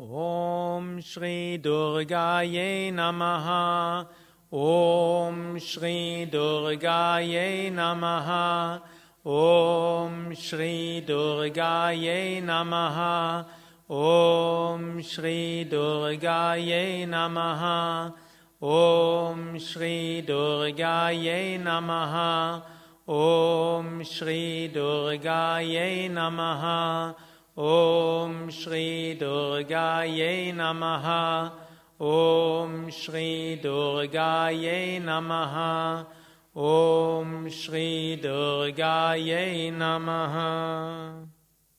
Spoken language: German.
Om Shri Durgaye Namaha. Om Shri Durgaye Namaha. Om Shri Durgaye Namaha. Om Shri Durgaye Namaha. Om Shri Durgaye Namaha. Om Shri Durgaye Namaha. ॐ श्रीदुर्गायै नमः। ॐ श्रीदुर्गायै नमः। ॐ श्रीदुर्गायै नमः